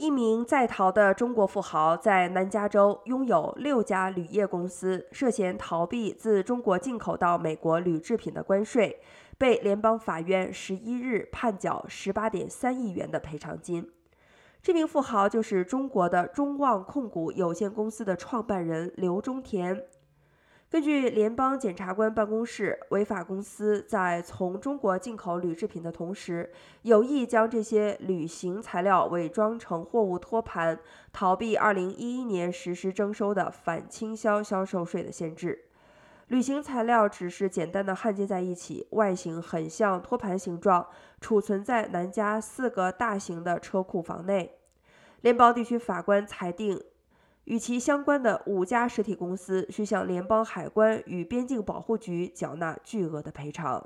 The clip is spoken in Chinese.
一名在逃的中国富豪在南加州拥有六家铝业公司，涉嫌逃避自中国进口到美国铝制品的关税，被联邦法院十一日判缴十八点三亿元的赔偿金。这名富豪就是中国的中旺控股有限公司的创办人刘忠田。根据联邦检察官办公室，违法公司在从中国进口铝制品的同时，有意将这些铝型材料伪装成货物托盘，逃避2011年实施征收的反倾销销售税的限制。铝型材料只是简单的焊接在一起，外形很像托盘形状，储存在南加四个大型的车库房内。联邦地区法官裁定。与其相关的五家实体公司需向联邦海关与边境保护局缴纳巨额的赔偿。